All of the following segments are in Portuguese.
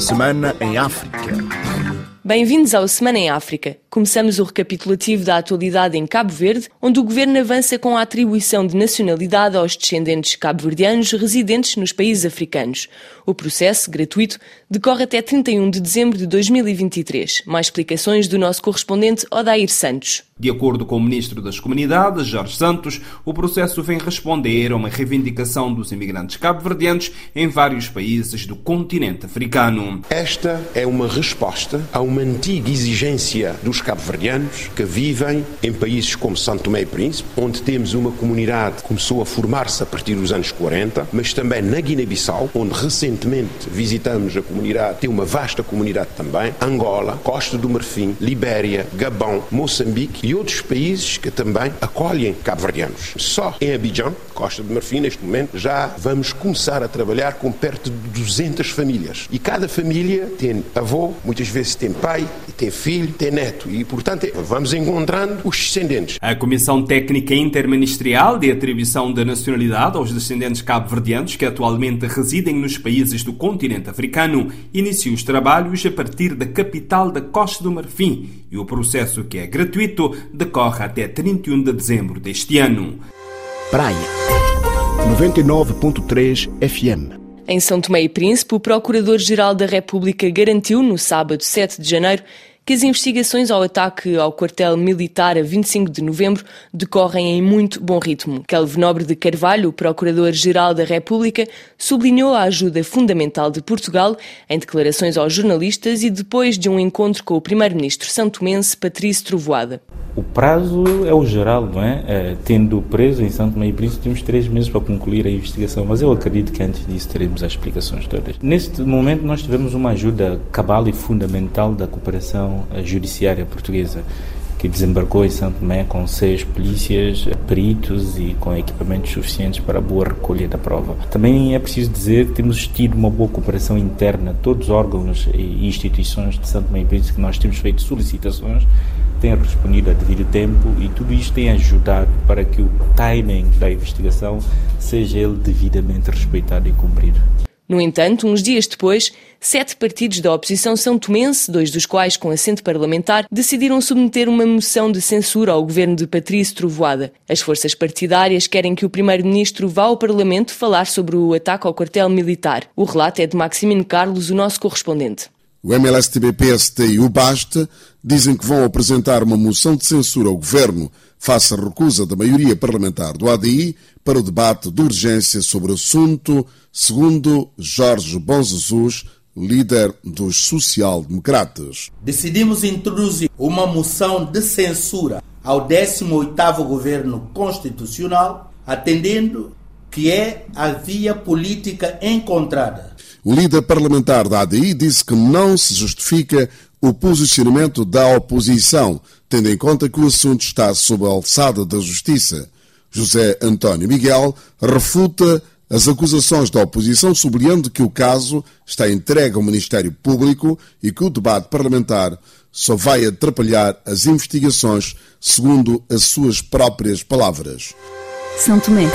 Semana em África. Bem-vindos ao Semana em África. Começamos o recapitulativo da atualidade em Cabo Verde, onde o governo avança com a atribuição de nacionalidade aos descendentes cabo-verdianos residentes nos países africanos. O processo, gratuito, decorre até 31 de dezembro de 2023. Mais explicações do nosso correspondente Odair Santos. De acordo com o ministro das Comunidades, Jorge Santos, o processo vem responder a uma reivindicação dos imigrantes cabo-verdianos em vários países do continente africano. Esta é uma resposta a uma antiga exigência dos cabo-verdianos que vivem em países como Santo Tomé e Príncipe, onde temos uma comunidade que começou a formar-se a partir dos anos 40, mas também na Guiné-Bissau, onde recentemente visitamos a comunidade, tem uma vasta comunidade também, Angola, Costa do Marfim, Libéria, Gabão, Moçambique e outros países que também acolhem cabo-verdianos. Só em Abidjan, Costa do Marfim, neste momento, já vamos começar a trabalhar com perto de 200 famílias. E cada família tem avô, muitas vezes tem pai, tem filho, tem neto. E, portanto, vamos encontrando os descendentes. A Comissão Técnica Interministerial de Atribuição da Nacionalidade aos descendentes cabo-verdianos que atualmente residem nos países do continente africano inicia os trabalhos a partir da capital da Costa do Marfim e o processo, que é gratuito, decorre até 31 de dezembro deste ano. Praia 99.3 FM em São Tomé e Príncipe, o Procurador-Geral da República garantiu, no sábado 7 de janeiro, que as investigações ao ataque ao quartel militar a 25 de novembro decorrem em muito bom ritmo. Kelvin Nobre de Carvalho, Procurador-Geral da República, sublinhou a ajuda fundamental de Portugal em declarações aos jornalistas e depois de um encontro com o Primeiro-Ministro santomense Patrício Trovoada. O prazo é o geral, não é? é tendo preso em Santo e Príncipe, temos três meses para concluir a investigação, mas eu acredito que antes disso teremos as explicações todas. Neste momento, nós tivemos uma ajuda cabal e fundamental da cooperação judiciária portuguesa que desembarcou em Santo Tomé com seis polícias, peritos e com equipamentos suficientes para a boa recolha da prova. Também é preciso dizer que temos tido uma boa cooperação interna, todos os órgãos e instituições de Santo Tomé e Príncipe que nós temos feito solicitações têm respondido a devido tempo e tudo isto tem ajudado para que o timing da investigação seja ele devidamente respeitado e cumprido. No entanto, uns dias depois, sete partidos da oposição são tomense, dois dos quais com assento parlamentar, decidiram submeter uma moção de censura ao governo de Patrício Trovoada. As forças partidárias querem que o primeiro-ministro vá ao Parlamento falar sobre o ataque ao quartel militar. O relato é de Maximino Carlos, o nosso correspondente. O MLSTB, PST e o BASTA dizem que vão apresentar uma moção de censura ao governo face à recusa da maioria parlamentar do ADI para o debate de urgência sobre o assunto, segundo Jorge Bom Jesus, líder dos social-democratas. Decidimos introduzir uma moção de censura ao 18º governo constitucional, atendendo que é a via política encontrada o líder parlamentar da ADI disse que não se justifica o posicionamento da oposição, tendo em conta que o assunto está sob a alçada da justiça. José António Miguel refuta as acusações da oposição, sublinhando que o caso está entregue ao Ministério Público e que o debate parlamentar só vai atrapalhar as investigações, segundo as suas próprias palavras. São Tomé,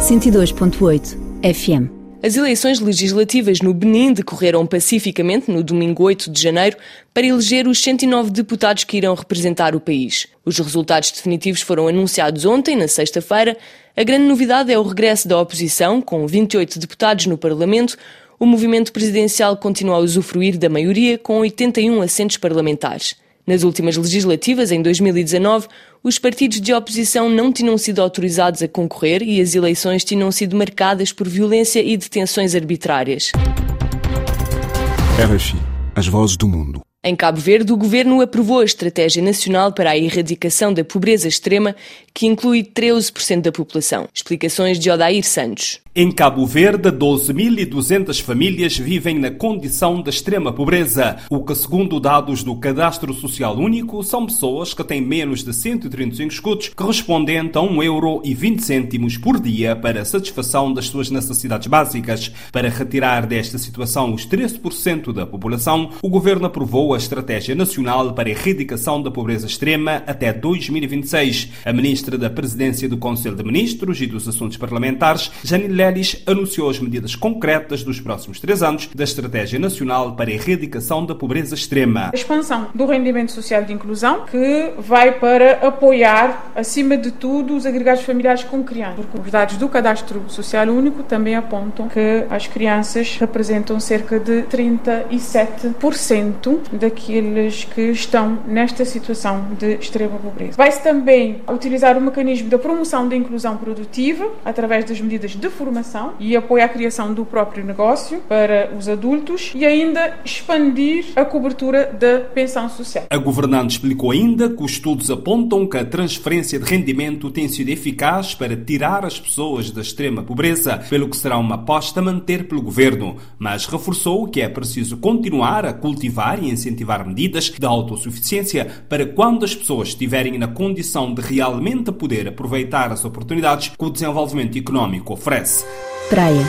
102.8 FM. As eleições legislativas no Benin decorreram pacificamente no domingo 8 de janeiro para eleger os 109 deputados que irão representar o país. Os resultados definitivos foram anunciados ontem, na sexta-feira. A grande novidade é o regresso da oposição, com 28 deputados no Parlamento. O movimento presidencial continua a usufruir da maioria, com 81 assentos parlamentares. Nas últimas legislativas, em 2019, os partidos de oposição não tinham sido autorizados a concorrer e as eleições tinham sido marcadas por violência e detenções arbitrárias. RFI, as vozes do mundo. Em Cabo Verde, o governo aprovou a Estratégia Nacional para a Erradicação da Pobreza Extrema, que inclui 13% da população. Explicações de Odair Santos. Em Cabo Verde, 12.200 famílias vivem na condição de extrema pobreza, o que, segundo dados do Cadastro Social Único, são pessoas que têm menos de 135 escudos, correspondente a 1 euro e 20 cêntimos por dia para a satisfação das suas necessidades básicas. Para retirar desta situação os 13% da população, o governo aprovou a Estratégia Nacional para a Erradicação da Pobreza Extrema até 2026. A ministra da Presidência do Conselho de Ministros e dos Assuntos Parlamentares, Janine Anunciou as medidas concretas dos próximos três anos da Estratégia Nacional para a Erradicação da Pobreza Extrema. A expansão do rendimento social de inclusão, que vai para apoiar, acima de tudo, os agregados familiares com crianças. Porque os dados do Cadastro Social Único também apontam que as crianças representam cerca de 37% daqueles que estão nesta situação de extrema pobreza. Vai-se também utilizar o mecanismo da promoção da inclusão produtiva através das medidas de formação e apoio à criação do próprio negócio para os adultos e ainda expandir a cobertura da pensão social. A governante explicou ainda que os estudos apontam que a transferência de rendimento tem sido eficaz para tirar as pessoas da extrema pobreza, pelo que será uma aposta a manter pelo governo, mas reforçou que é preciso continuar a cultivar e incentivar medidas de autossuficiência para quando as pessoas estiverem na condição de realmente poder aproveitar as oportunidades que o desenvolvimento económico oferece. Praia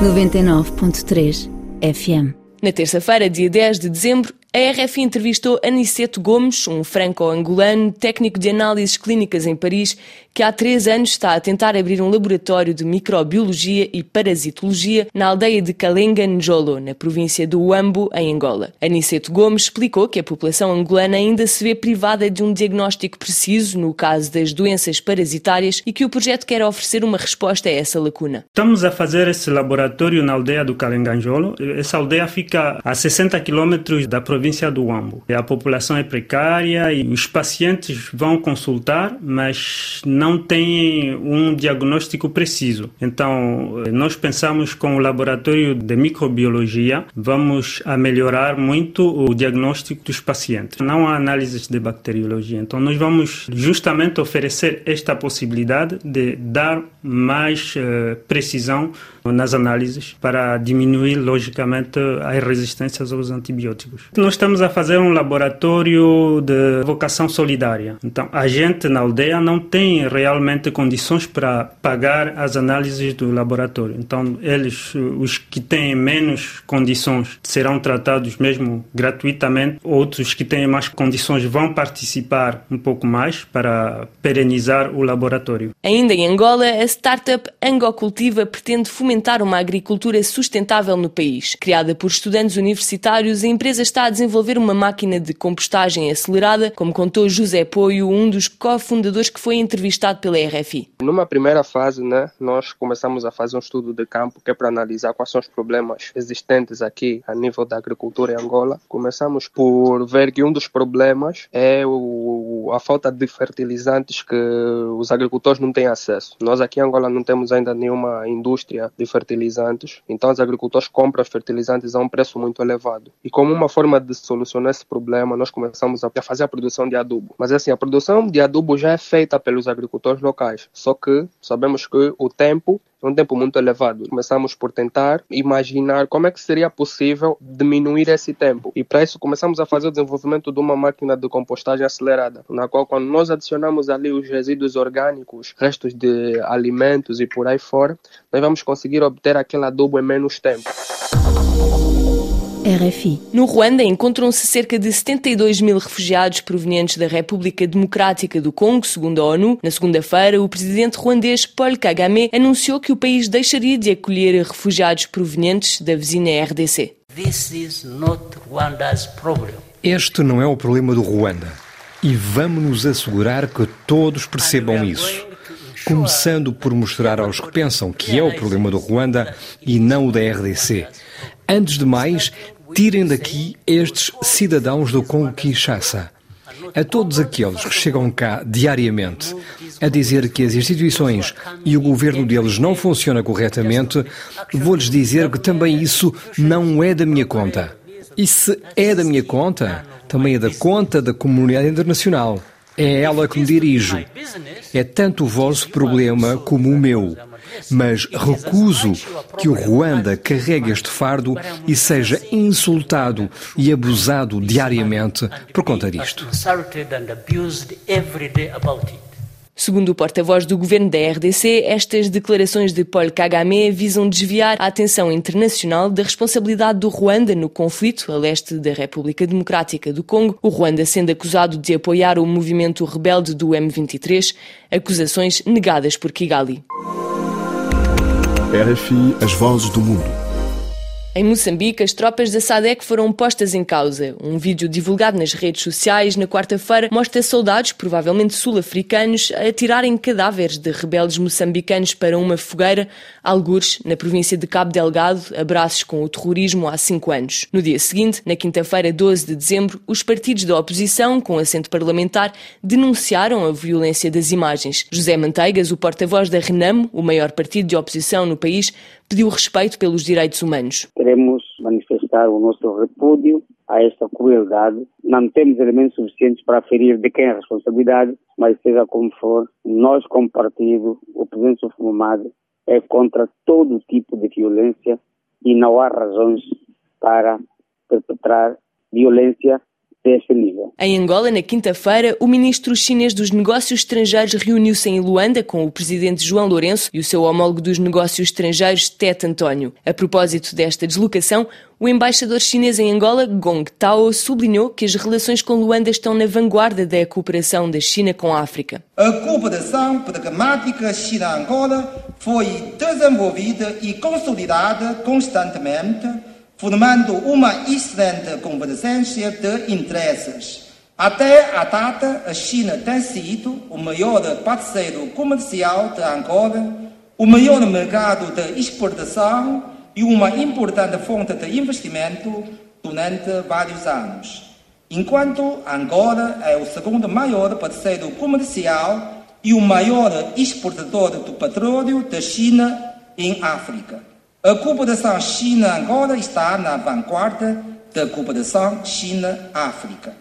99.3 FM. Na terça-feira, dia 10 de dezembro, a RFI entrevistou Aniceto Gomes, um franco-angolano, técnico de análises clínicas em Paris, que há três anos está a tentar abrir um laboratório de microbiologia e parasitologia na aldeia de Kalenga Njolo, na província do Uambo, em Angola. Aniceto Gomes explicou que a população angolana ainda se vê privada de um diagnóstico preciso no caso das doenças parasitárias e que o projeto quer oferecer uma resposta a essa lacuna. Estamos a fazer esse laboratório na aldeia do Kalenga Njolo. Essa aldeia fica a 60 quilômetros da província do Ambo. A população é precária e os pacientes vão consultar, mas não têm um diagnóstico preciso. Então, nós pensamos com o laboratório de microbiologia, vamos a melhorar muito o diagnóstico dos pacientes. Não há análises de bacteriologia. Então, nós vamos justamente oferecer esta possibilidade de dar mais uh, precisão nas análises para diminuir, logicamente, as resistências aos antibióticos. Nós estamos a fazer um laboratório de vocação solidária. Então, a gente na aldeia não tem realmente condições para pagar as análises do laboratório. Então, eles, os que têm menos condições, serão tratados mesmo gratuitamente. Outros que têm mais condições vão participar um pouco mais para perenizar o laboratório. Ainda em Angola, a startup Angocultiva pretende fomentar uma agricultura sustentável no país. Criada por estudantes universitários, a empresa está a desenvolver uma máquina de compostagem acelerada, como contou José Poio, um dos cofundadores que foi entrevistado pela RFI. Numa primeira fase, né, nós começamos a fazer um estudo de campo que é para analisar quais são os problemas existentes aqui a nível da agricultura em Angola. Começamos por ver que um dos problemas é o, a falta de fertilizantes que os agricultores não têm acesso. Nós aqui em Angola não temos ainda nenhuma indústria de fertilizantes, então os agricultores compram os fertilizantes a um preço muito elevado. E como uma forma de solucionar esse problema, nós começamos a fazer a produção de adubo. Mas assim, a produção de adubo já é feita pelos agricultores locais, só que sabemos que o tempo é um tempo muito elevado. Começamos por tentar imaginar como é que seria possível diminuir esse tempo. E para isso começamos a fazer o desenvolvimento de uma máquina de compostagem acelerada, na qual quando nós adicionamos ali os resíduos orgânicos, restos de alimentos e por aí fora, nós vamos conseguir obter aquele adubo em menos tempo. RFI. No Ruanda encontram-se cerca de 72 mil refugiados provenientes da República Democrática do Congo, segundo a ONU. Na segunda-feira, o presidente ruandês Paul Kagame anunciou que o país deixaria de acolher refugiados provenientes da vizinha RDC. Este não é o problema do Ruanda. E vamos nos assegurar que todos percebam isso. Começando por mostrar aos que pensam que é o problema do Ruanda e não o da RDC. Antes de mais, tirem daqui estes cidadãos do Congo Kinshasa. A todos aqueles que chegam cá diariamente a dizer que as instituições e o governo deles não funcionam corretamente, vou-lhes dizer que também isso não é da minha conta. E se é da minha conta, também é da conta da comunidade internacional. É ela que me dirijo. É tanto o vosso problema como o meu. Mas recuso que o Ruanda carregue este fardo e seja insultado e abusado diariamente por conta disto. Segundo o porta-voz do governo da RDC, estas declarações de Paul Kagame visam desviar a atenção internacional da responsabilidade do Ruanda no conflito a leste da República Democrática do Congo, o Ruanda sendo acusado de apoiar o movimento rebelde do M23, acusações negadas por Kigali. RFI, as vozes do mundo. Em Moçambique, as tropas da SADEC foram postas em causa. Um vídeo divulgado nas redes sociais na quarta-feira mostra soldados, provavelmente sul-africanos, a atirarem cadáveres de rebeldes moçambicanos para uma fogueira, algures, na província de Cabo Delgado, abraços com o terrorismo há cinco anos. No dia seguinte, na quinta-feira, 12 de dezembro, os partidos da oposição, com assento parlamentar, denunciaram a violência das imagens. José Manteigas, o porta-voz da RENAM, o maior partido de oposição no país, pediu respeito pelos direitos humanos. Queremos manifestar o nosso repúdio a esta crueldade. Não temos elementos suficientes para ferir de quem é a responsabilidade, mas seja como for, nós como partido, o presidente Sofumado, é contra todo tipo de violência e não há razões para perpetrar violência deste nível. Em Angola, na quinta-feira, o ministro chinês dos Negócios Estrangeiros reuniu-se em Luanda com o presidente João Lourenço e o seu homólogo dos Negócios Estrangeiros, Tet António. A propósito desta deslocação, o embaixador chinês em Angola, Gong Tao, sublinhou que as relações com Luanda estão na vanguarda da cooperação da China com a África. A cooperação pragmática China-Angola foi desenvolvida e consolidada constantemente formando uma excelente convergência de interesses. Até a data, a China tem sido o maior parceiro comercial de Angola, o maior mercado de exportação e uma importante fonte de investimento durante vários anos. Enquanto Angola é o segundo maior parceiro comercial e o maior exportador do petróleo da China em África. A cooperação China-Angola está na vanguarda da cooperação China-África.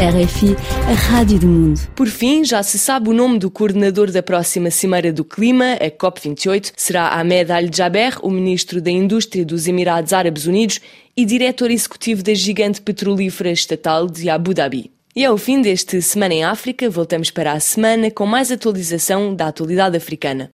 RFI, a Rádio do Mundo. Por fim, já se sabe o nome do coordenador da próxima Cimeira do Clima, a COP28. Será Ahmed Al-Jaber, o ministro da Indústria dos Emirados Árabes Unidos e diretor executivo da gigante petrolífera estatal de Abu Dhabi. E ao fim deste Semana em África, voltamos para a semana com mais atualização da atualidade africana.